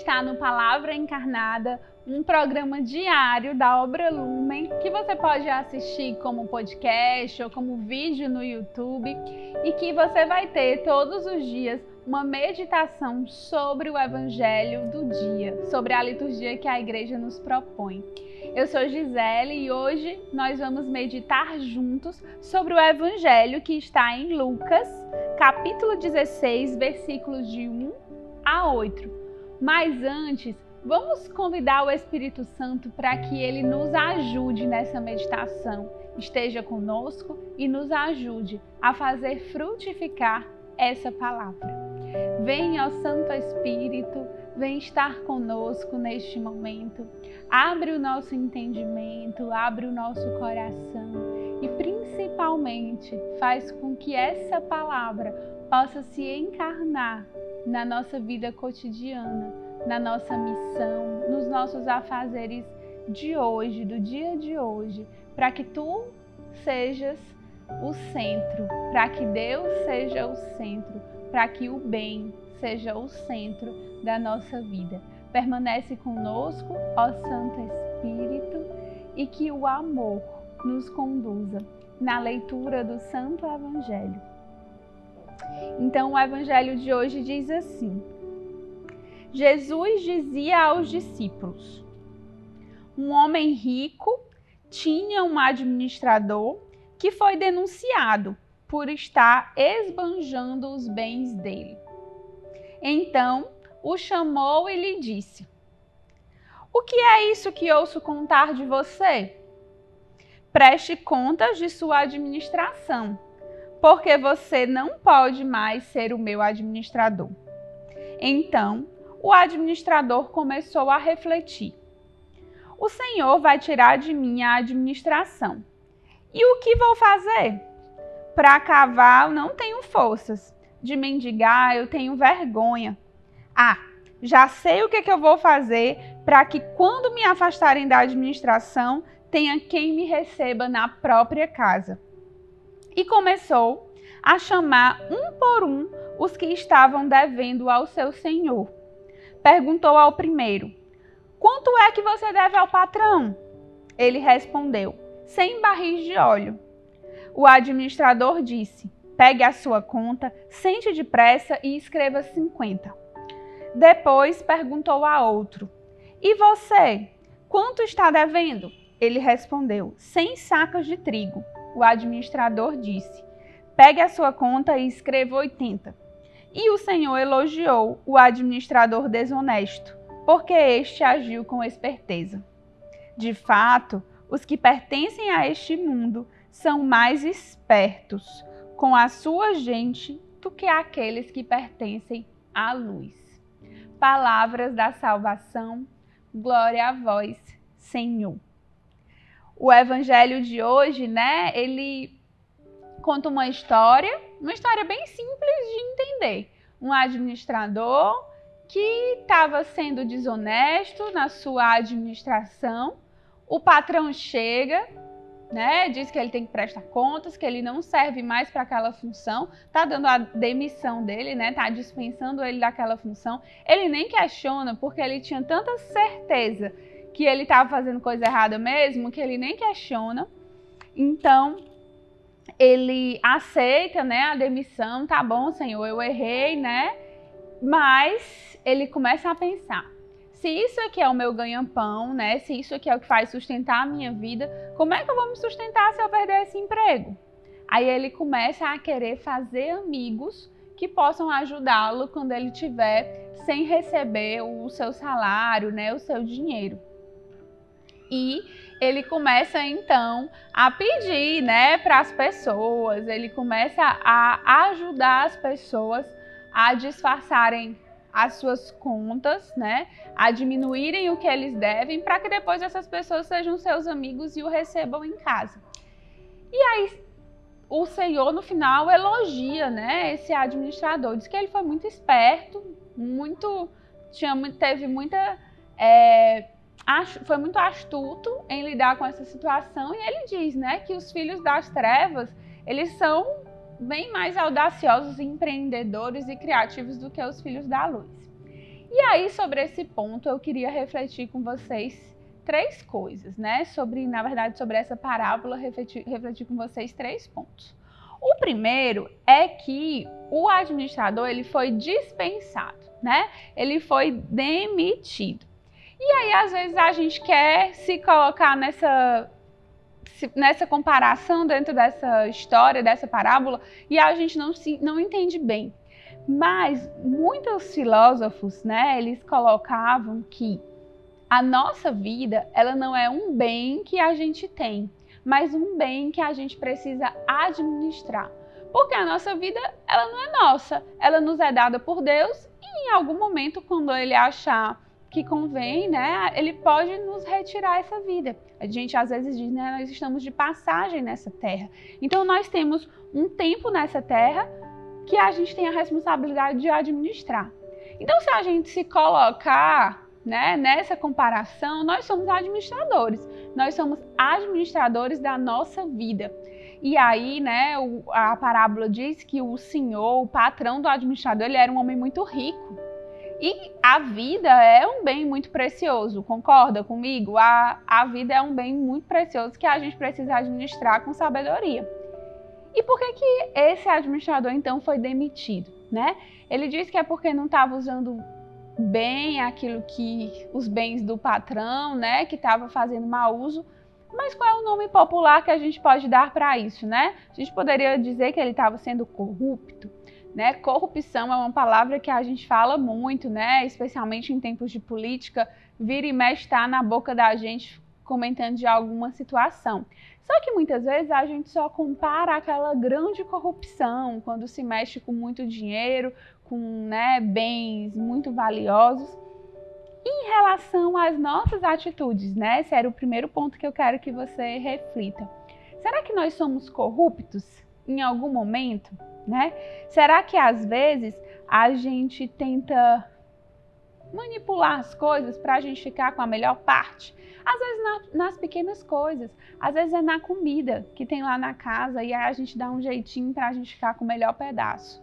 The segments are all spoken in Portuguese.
está no Palavra Encarnada, um programa diário da obra Lumen que você pode assistir como podcast ou como vídeo no YouTube e que você vai ter todos os dias uma meditação sobre o Evangelho do dia, sobre a liturgia que a igreja nos propõe. Eu sou Gisele e hoje nós vamos meditar juntos sobre o Evangelho que está em Lucas, capítulo 16, versículos de 1 a 8. Mas antes, vamos convidar o Espírito Santo para que ele nos ajude nessa meditação, esteja conosco e nos ajude a fazer frutificar essa palavra. Venha, ó Santo Espírito, vem estar conosco neste momento. Abre o nosso entendimento, abre o nosso coração faz com que essa palavra possa se encarnar na nossa vida cotidiana, na nossa missão, nos nossos afazeres de hoje, do dia de hoje, para que tu sejas o centro, para que Deus seja o centro, para que o bem seja o centro da nossa vida. Permanece conosco, ó Santo Espírito, e que o amor nos conduza na leitura do Santo Evangelho. Então, o Evangelho de hoje diz assim: Jesus dizia aos discípulos: Um homem rico tinha um administrador que foi denunciado por estar esbanjando os bens dele. Então o chamou e lhe disse: O que é isso que ouço contar de você? Preste contas de sua administração, porque você não pode mais ser o meu administrador. Então o administrador começou a refletir: O Senhor vai tirar de mim a administração. E o que vou fazer? Para cavar, não tenho forças. De mendigar, eu tenho vergonha. Ah, já sei o que, que eu vou fazer para que, quando me afastarem da administração, tenha quem me receba na própria casa. E começou a chamar um por um os que estavam devendo ao seu senhor. Perguntou ao primeiro: Quanto é que você deve ao patrão? Ele respondeu: Cem barris de óleo. O administrador disse: Pegue a sua conta, sente depressa e escreva 50. Depois perguntou a outro: E você? Quanto está devendo? Ele respondeu: 100 sacas de trigo. O administrador disse: Pegue a sua conta e escreva 80. E o Senhor elogiou o administrador desonesto, porque este agiu com esperteza. De fato, os que pertencem a este mundo são mais espertos com a sua gente do que aqueles que pertencem à luz. Palavras da salvação, glória a vós, Senhor. O evangelho de hoje, né, ele conta uma história, uma história bem simples de entender. Um administrador que estava sendo desonesto na sua administração. O patrão chega, né? Diz que ele tem que prestar contas, que ele não serve mais para aquela função, tá dando a demissão dele, né? Tá dispensando ele daquela função. Ele nem questiona porque ele tinha tanta certeza que ele estava fazendo coisa errada mesmo, que ele nem questiona. Então, ele aceita, né, a demissão, tá bom, Senhor, eu errei, né? Mas ele começa a pensar: se isso aqui é o meu ganha-pão, né? Se isso aqui é o que faz sustentar a minha vida, como é que eu vou me sustentar se eu perder esse emprego? Aí ele começa a querer fazer amigos que possam ajudá-lo quando ele tiver sem receber o seu salário, né, o seu dinheiro. E ele começa então a pedir, né, para as pessoas, ele começa a ajudar as pessoas a disfarçarem as suas contas, né, a diminuírem o que eles devem, para que depois essas pessoas sejam seus amigos e o recebam em casa. E aí o Senhor no final elogia, né, esse administrador, diz que ele foi muito esperto, muito tinha teve muita é, foi muito astuto em lidar com essa situação e ele diz, né, que os filhos das trevas eles são bem mais audaciosos, empreendedores e criativos do que os filhos da luz. E aí sobre esse ponto eu queria refletir com vocês três coisas, né? Sobre, na verdade, sobre essa parábola, refletir, refletir com vocês três pontos. O primeiro é que o administrador ele foi dispensado, né? Ele foi demitido. E aí, às vezes, a gente quer se colocar nessa, nessa comparação dentro dessa história, dessa parábola, e a gente não, se, não entende bem. Mas muitos filósofos, né, eles colocavam que a nossa vida, ela não é um bem que a gente tem, mas um bem que a gente precisa administrar. Porque a nossa vida, ela não é nossa, ela nos é dada por Deus e em algum momento, quando ele achar que convém, né, ele pode nos retirar essa vida. A gente às vezes diz, né, nós estamos de passagem nessa terra. Então nós temos um tempo nessa terra que a gente tem a responsabilidade de administrar. Então se a gente se colocar né? Nessa comparação, nós somos administradores. Nós somos administradores da nossa vida. E aí, né, a parábola diz que o senhor, o patrão do administrador, ele era um homem muito rico. E a vida é um bem muito precioso, concorda comigo? A, a vida é um bem muito precioso que a gente precisa administrar com sabedoria. E por que, que esse administrador então foi demitido? Né? Ele diz que é porque não estava usando bem aquilo que os bens do patrão, né, que estava fazendo mau uso. Mas qual é o nome popular que a gente pode dar para isso, né? A gente poderia dizer que ele estava sendo corrupto, né? Corrupção é uma palavra que a gente fala muito, né? Especialmente em tempos de política, vira e mexe está na boca da gente comentando de alguma situação. Só que muitas vezes a gente só compara aquela grande corrupção, quando se mexe com muito dinheiro, com né, bens muito valiosos. Em relação às nossas atitudes, né? Esse era o primeiro ponto que eu quero que você reflita. Será que nós somos corruptos em algum momento, né? Será que às vezes a gente tenta manipular as coisas para a gente ficar com a melhor parte? Às vezes na, nas pequenas coisas, às vezes é na comida que tem lá na casa e aí a gente dá um jeitinho para a gente ficar com o melhor pedaço.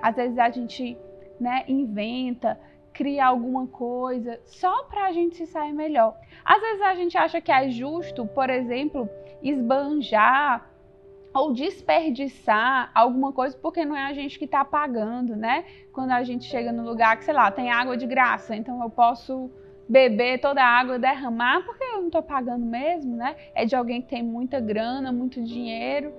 Às vezes a gente né, inventa, cria alguma coisa só para a gente se sair melhor. Às vezes a gente acha que é justo, por exemplo, esbanjar ou desperdiçar alguma coisa porque não é a gente que está pagando, né? Quando a gente chega no lugar que, sei lá, tem água de graça, então eu posso beber toda a água, derramar, porque eu não estou pagando mesmo, né? É de alguém que tem muita grana, muito dinheiro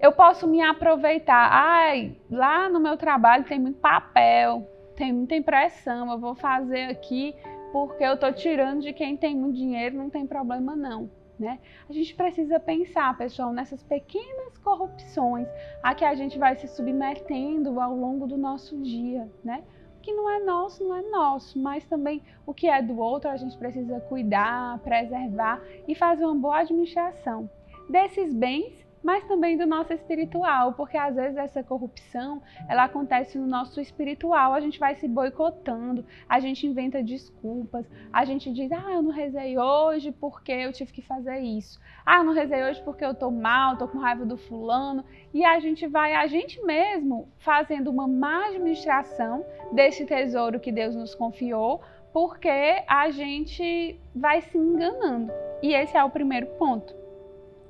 eu posso me aproveitar. Ai, lá no meu trabalho tem muito papel, tem muita impressão, eu vou fazer aqui porque eu estou tirando de quem tem muito dinheiro, não tem problema não. Né? A gente precisa pensar, pessoal, nessas pequenas corrupções a que a gente vai se submetendo ao longo do nosso dia, né? O que não é nosso, não é nosso, mas também o que é do outro a gente precisa cuidar, preservar e fazer uma boa administração desses bens mas também do nosso espiritual, porque às vezes essa corrupção, ela acontece no nosso espiritual, a gente vai se boicotando, a gente inventa desculpas, a gente diz: "Ah, eu não rezei hoje porque eu tive que fazer isso. Ah, eu não rezei hoje porque eu tô mal, tô com raiva do fulano". E a gente vai a gente mesmo fazendo uma má administração desse tesouro que Deus nos confiou, porque a gente vai se enganando. E esse é o primeiro ponto.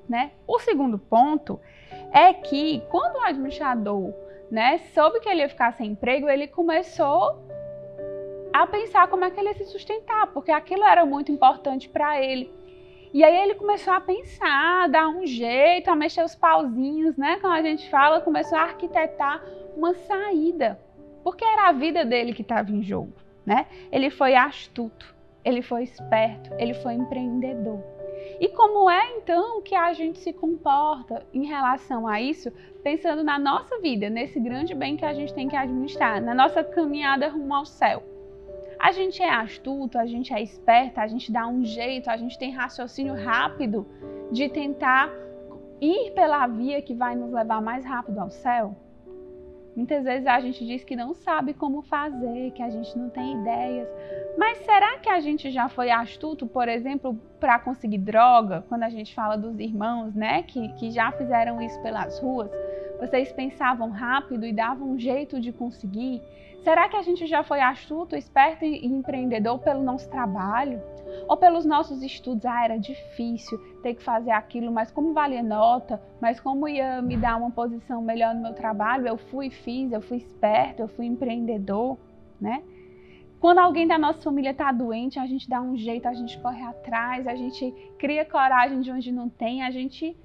Né? O segundo ponto é que quando o administrador né, soube que ele ia ficar sem emprego, ele começou a pensar como é que ele ia se sustentar, porque aquilo era muito importante para ele. E aí ele começou a pensar, a dar um jeito, a mexer os pauzinhos, né? Como a gente fala, começou a arquitetar uma saída, porque era a vida dele que estava em jogo, né? Ele foi astuto, ele foi esperto, ele foi empreendedor. E como é então que a gente se comporta em relação a isso, pensando na nossa vida, nesse grande bem que a gente tem que administrar, na nossa caminhada rumo ao céu? A gente é astuto, a gente é esperta, a gente dá um jeito, a gente tem raciocínio rápido de tentar ir pela via que vai nos levar mais rápido ao céu? Muitas vezes a gente diz que não sabe como fazer, que a gente não tem ideias. Mas será que a gente já foi astuto, por exemplo, para conseguir droga? Quando a gente fala dos irmãos, né, que, que já fizeram isso pelas ruas, vocês pensavam rápido e davam um jeito de conseguir? Será que a gente já foi astuto, esperto e empreendedor pelo nosso trabalho? Ou pelos nossos estudos? Ah, era difícil ter que fazer aquilo, mas como valia nota, mas como ia me dar uma posição melhor no meu trabalho, eu fui e fiz, eu fui esperto, eu fui empreendedor, né? Quando alguém da nossa família está doente, a gente dá um jeito, a gente corre atrás, a gente cria coragem de onde não tem, a gente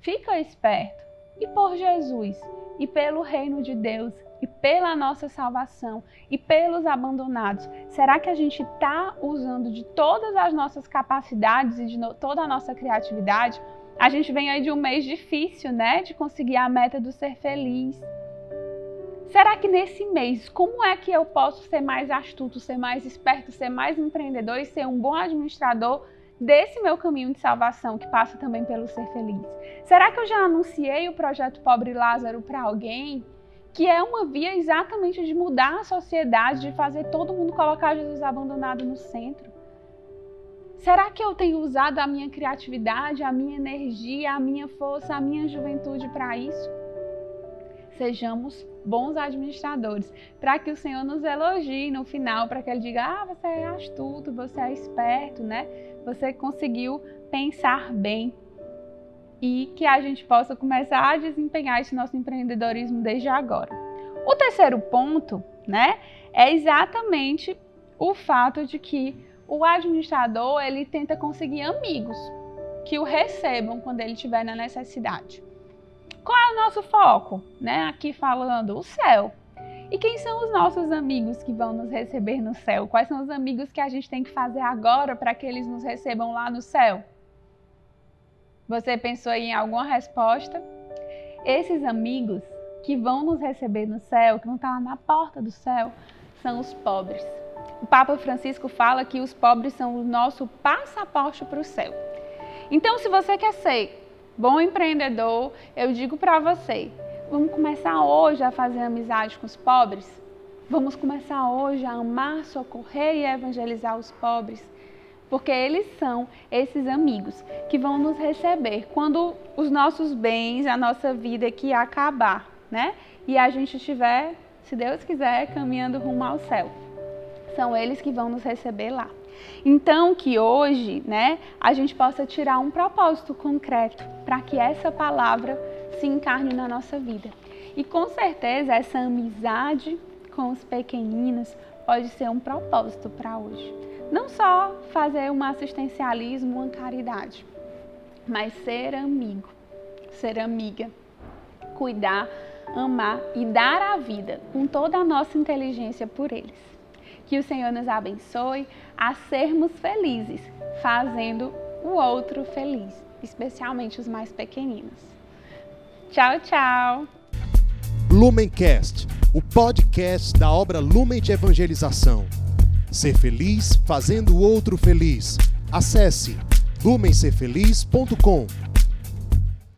fica esperto. E por Jesus e pelo reino de Deus, e pela nossa salvação e pelos abandonados, será que a gente está usando de todas as nossas capacidades e de toda a nossa criatividade? A gente vem aí de um mês difícil, né? De conseguir a meta do ser feliz. Será que nesse mês, como é que eu posso ser mais astuto, ser mais esperto, ser mais empreendedor e ser um bom administrador desse meu caminho de salvação que passa também pelo ser feliz? Será que eu já anunciei o projeto Pobre Lázaro para alguém? que é uma via exatamente de mudar a sociedade, de fazer todo mundo colocar Jesus abandonado no centro. Será que eu tenho usado a minha criatividade, a minha energia, a minha força, a minha juventude para isso? Sejamos bons administradores, para que o Senhor nos elogie no final, para que Ele diga: ah, você é astuto, você é esperto, né? Você conseguiu pensar bem e que a gente possa começar a desempenhar esse nosso empreendedorismo desde agora. O terceiro ponto, né, é exatamente o fato de que o administrador ele tenta conseguir amigos que o recebam quando ele estiver na necessidade. Qual é o nosso foco, né? Aqui falando o céu. E quem são os nossos amigos que vão nos receber no céu? Quais são os amigos que a gente tem que fazer agora para que eles nos recebam lá no céu? Você pensou em alguma resposta? Esses amigos que vão nos receber no céu, que vão estar lá na porta do céu, são os pobres. O Papa Francisco fala que os pobres são o nosso passaporte para o céu. Então, se você quer ser bom empreendedor, eu digo para você, vamos começar hoje a fazer amizade com os pobres? Vamos começar hoje a amar, socorrer e evangelizar os pobres? porque eles são esses amigos que vão nos receber quando os nossos bens, a nossa vida aqui acabar, né? E a gente estiver, se Deus quiser, caminhando rumo ao céu. São eles que vão nos receber lá. Então, que hoje, né, a gente possa tirar um propósito concreto para que essa palavra se encarne na nossa vida. E com certeza essa amizade com os pequeninos pode ser um propósito para hoje. Não só fazer um assistencialismo, uma caridade, mas ser amigo, ser amiga, cuidar, amar e dar a vida com toda a nossa inteligência por eles. Que o Senhor nos abençoe a sermos felizes, fazendo o outro feliz, especialmente os mais pequeninos. Tchau, tchau. Lumencast, o podcast da obra Lumen de Evangelização. Ser feliz fazendo o outro feliz. Acesse lumencerfeliz.com.